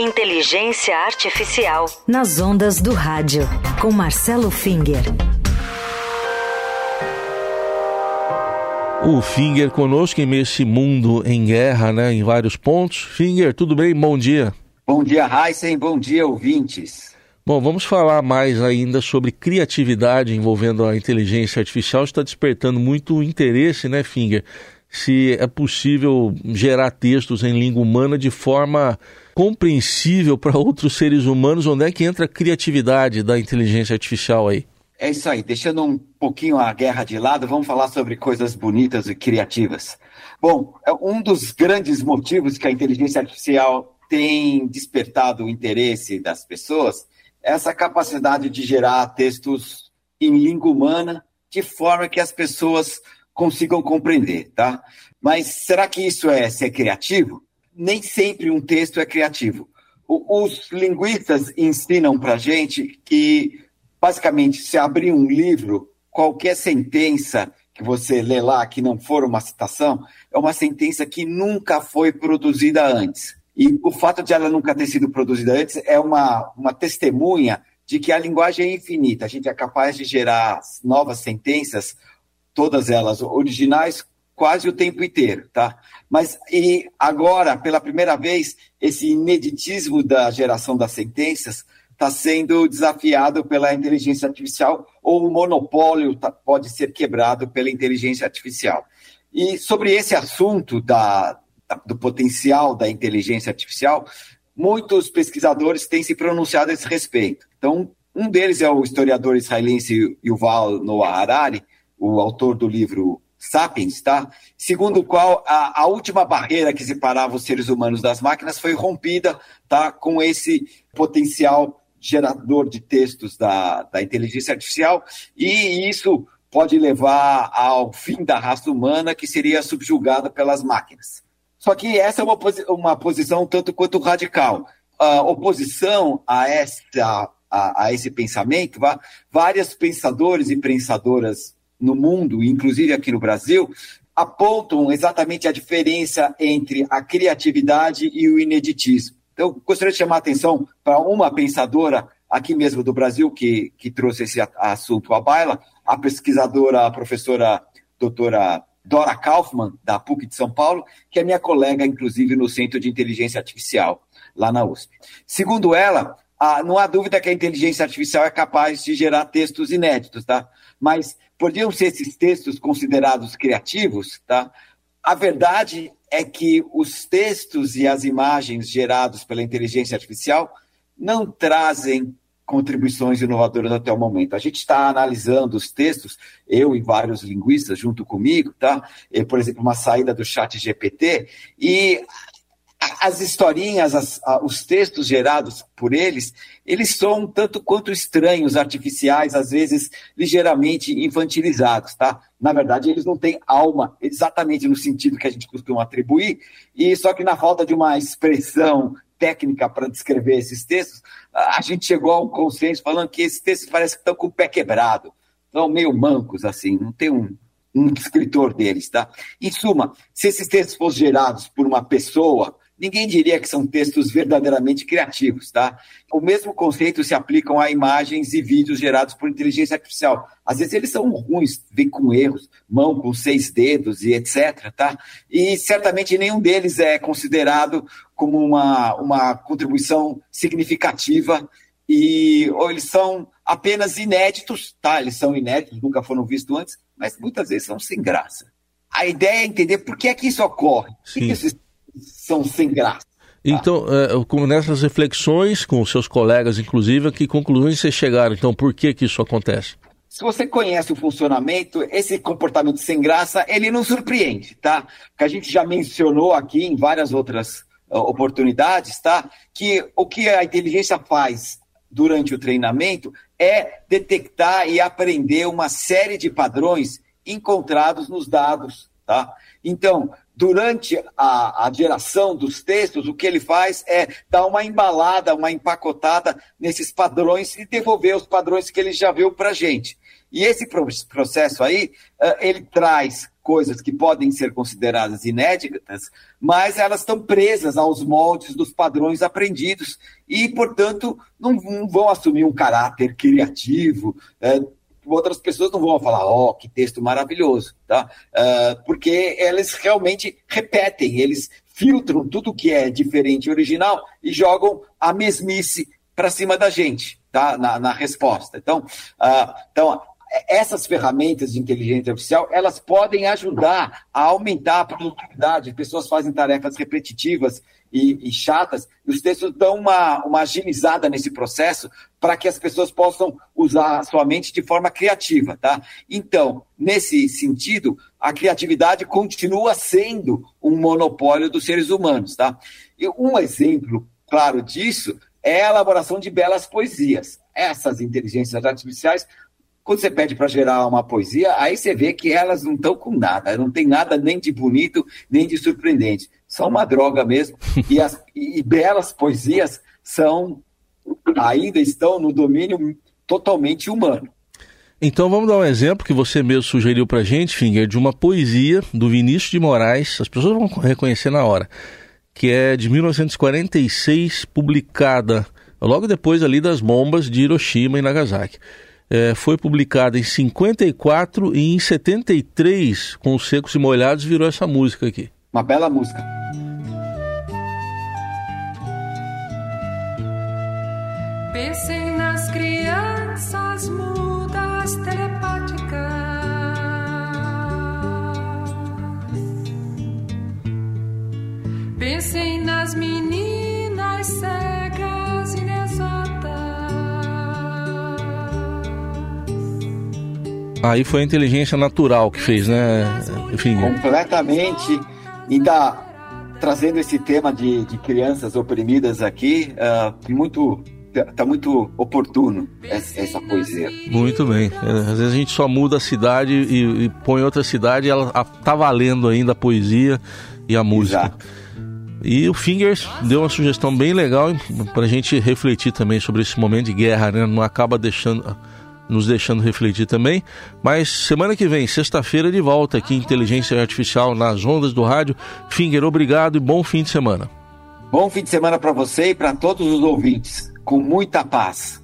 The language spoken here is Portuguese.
Inteligência Artificial. Nas ondas do rádio, com Marcelo Finger. O Finger conosco em meio a esse mundo em guerra, né, em vários pontos. Finger, tudo bem? Bom dia. Bom dia, Heisen. Bom dia, ouvintes. Bom, vamos falar mais ainda sobre criatividade envolvendo a inteligência artificial. Está despertando muito interesse, né, Finger? Se é possível gerar textos em língua humana de forma compreensível para outros seres humanos, onde é que entra a criatividade da inteligência artificial aí? É isso aí, deixando um pouquinho a guerra de lado, vamos falar sobre coisas bonitas e criativas. Bom, é um dos grandes motivos que a inteligência artificial tem despertado o interesse das pessoas é essa capacidade de gerar textos em língua humana de forma que as pessoas consigam compreender, tá? Mas será que isso é ser criativo? nem sempre um texto é criativo. os linguistas ensinam para gente que, basicamente, se abrir um livro, qualquer sentença que você lê lá que não for uma citação, é uma sentença que nunca foi produzida antes. E o fato de ela nunca ter sido produzida antes é uma, uma testemunha de que a linguagem é infinita. A gente é capaz de gerar novas sentenças, todas elas originais, quase o tempo inteiro, tá? Mas e agora, pela primeira vez, esse ineditismo da geração das sentenças está sendo desafiado pela inteligência artificial ou o monopólio tá, pode ser quebrado pela inteligência artificial. E sobre esse assunto da, da, do potencial da inteligência artificial, muitos pesquisadores têm se pronunciado a esse respeito. Então, um deles é o historiador israelense Yuval Noah Harari, o autor do livro Sapiens, tá? Segundo o qual a, a, última barreira que separava os seres humanos das máquinas foi rompida, tá? Com esse potencial gerador de textos da, da inteligência artificial, e isso pode levar ao fim da raça humana, que seria subjugada pelas máquinas. Só que essa é uma, uma posição tanto quanto radical. A oposição a, essa, a, a esse pensamento, vários pensadores e pensadoras no mundo, inclusive aqui no Brasil, apontam exatamente a diferença entre a criatividade e o ineditismo. Então, gostaria de chamar a atenção para uma pensadora aqui mesmo do Brasil que, que trouxe esse assunto à baila, a pesquisadora, a professora doutora Dora Kaufmann, da PUC de São Paulo, que é minha colega, inclusive, no Centro de Inteligência Artificial, lá na USP. Segundo ela, ah, não há dúvida que a inteligência artificial é capaz de gerar textos inéditos, tá? Mas podiam ser esses textos considerados criativos, tá? A verdade é que os textos e as imagens gerados pela inteligência artificial não trazem contribuições inovadoras até o momento. A gente está analisando os textos, eu e vários linguistas junto comigo, tá? Por exemplo, uma saída do chat GPT, e as historinhas, as, os textos gerados por eles, eles são tanto quanto estranhos, artificiais, às vezes ligeiramente infantilizados, tá? Na verdade, eles não têm alma, exatamente no sentido que a gente costuma atribuir, e só que na falta de uma expressão técnica para descrever esses textos, a gente chegou a um consenso falando que esses textos parecem que estão com o pé quebrado, estão meio mancos, assim, não tem um, um escritor deles, tá? Em suma, se esses textos fossem gerados por uma pessoa, ninguém diria que são textos verdadeiramente criativos, tá? O mesmo conceito se aplicam a imagens e vídeos gerados por inteligência artificial. Às vezes eles são ruins, vêm com erros, mão com seis dedos e etc, tá? E certamente nenhum deles é considerado como uma, uma contribuição significativa e ou eles são apenas inéditos, tá? Eles são inéditos, nunca foram vistos antes, mas muitas vezes são sem graça. A ideia é entender por que é que isso ocorre. Por que esses são sem graça. Então, é, nessas reflexões com seus colegas, inclusive, a que conclusões vocês chegaram? Então, por que, que isso acontece? Se você conhece o funcionamento, esse comportamento sem graça, ele não surpreende, tá? Que a gente já mencionou aqui em várias outras uh, oportunidades, tá? Que o que a inteligência faz durante o treinamento é detectar e aprender uma série de padrões encontrados nos dados, tá? Então, durante a, a, geração dos textos, o que ele faz é dar uma embalada, uma empacotada nesses padrões e devolver os padrões que ele já viu para a gente. E esse processo aí, ele traz coisas que podem ser consideradas inéditas, mas elas estão presas aos moldes dos padrões aprendidos e, portanto, não, vão assumir um caráter criativo. Outras pessoas não vão falar, ó, oh, que texto maravilhoso, tá? Uh, porque eles realmente repetem, eles filtram tudo que é diferente e original e jogam a mesmice para cima da gente, tá? Na, na resposta. Então, uh, então essas ferramentas de inteligência artificial, elas podem ajudar a aumentar a produtividade. As pessoas fazem tarefas repetitivas e, e chatas, e os textos dão uma, uma agilizada nesse processo para que as pessoas possam usar a sua mente de forma criativa, tá? Então, nesse sentido, a criatividade continua sendo um monopólio dos seres humanos, tá? E um exemplo claro disso é a elaboração de belas poesias. Essas inteligências artificiais quando você pede para gerar uma poesia, aí você vê que elas não estão com nada, não tem nada nem de bonito, nem de surpreendente. São uma droga mesmo. E, as, e belas poesias são ainda estão no domínio totalmente humano. Então vamos dar um exemplo que você mesmo sugeriu para gente, Finger, de uma poesia do Vinícius de Moraes, as pessoas vão reconhecer na hora, que é de 1946, publicada logo depois ali das bombas de Hiroshima e Nagasaki é, foi publicada em 54 e em 73, com os secos e molhados, virou essa música aqui. Uma bela música. Pensem nas meninas cegas e Aí foi a inteligência natural que fez, né? Enfim. Completamente. Ainda trazendo esse tema de, de crianças oprimidas aqui, uh, muito tá muito oportuno essa, essa, poesia. Muito bem. Às vezes a gente só muda a cidade e, e põe outra cidade e ela tá valendo ainda a poesia e a música. Exato. E o Fingers deu uma sugestão bem legal para a gente refletir também sobre esse momento de guerra, né? Não acaba deixando nos deixando refletir também. Mas semana que vem, sexta-feira, de volta aqui Inteligência Artificial nas ondas do rádio. Finger, obrigado e bom fim de semana. Bom fim de semana para você e para todos os ouvintes. Com muita paz.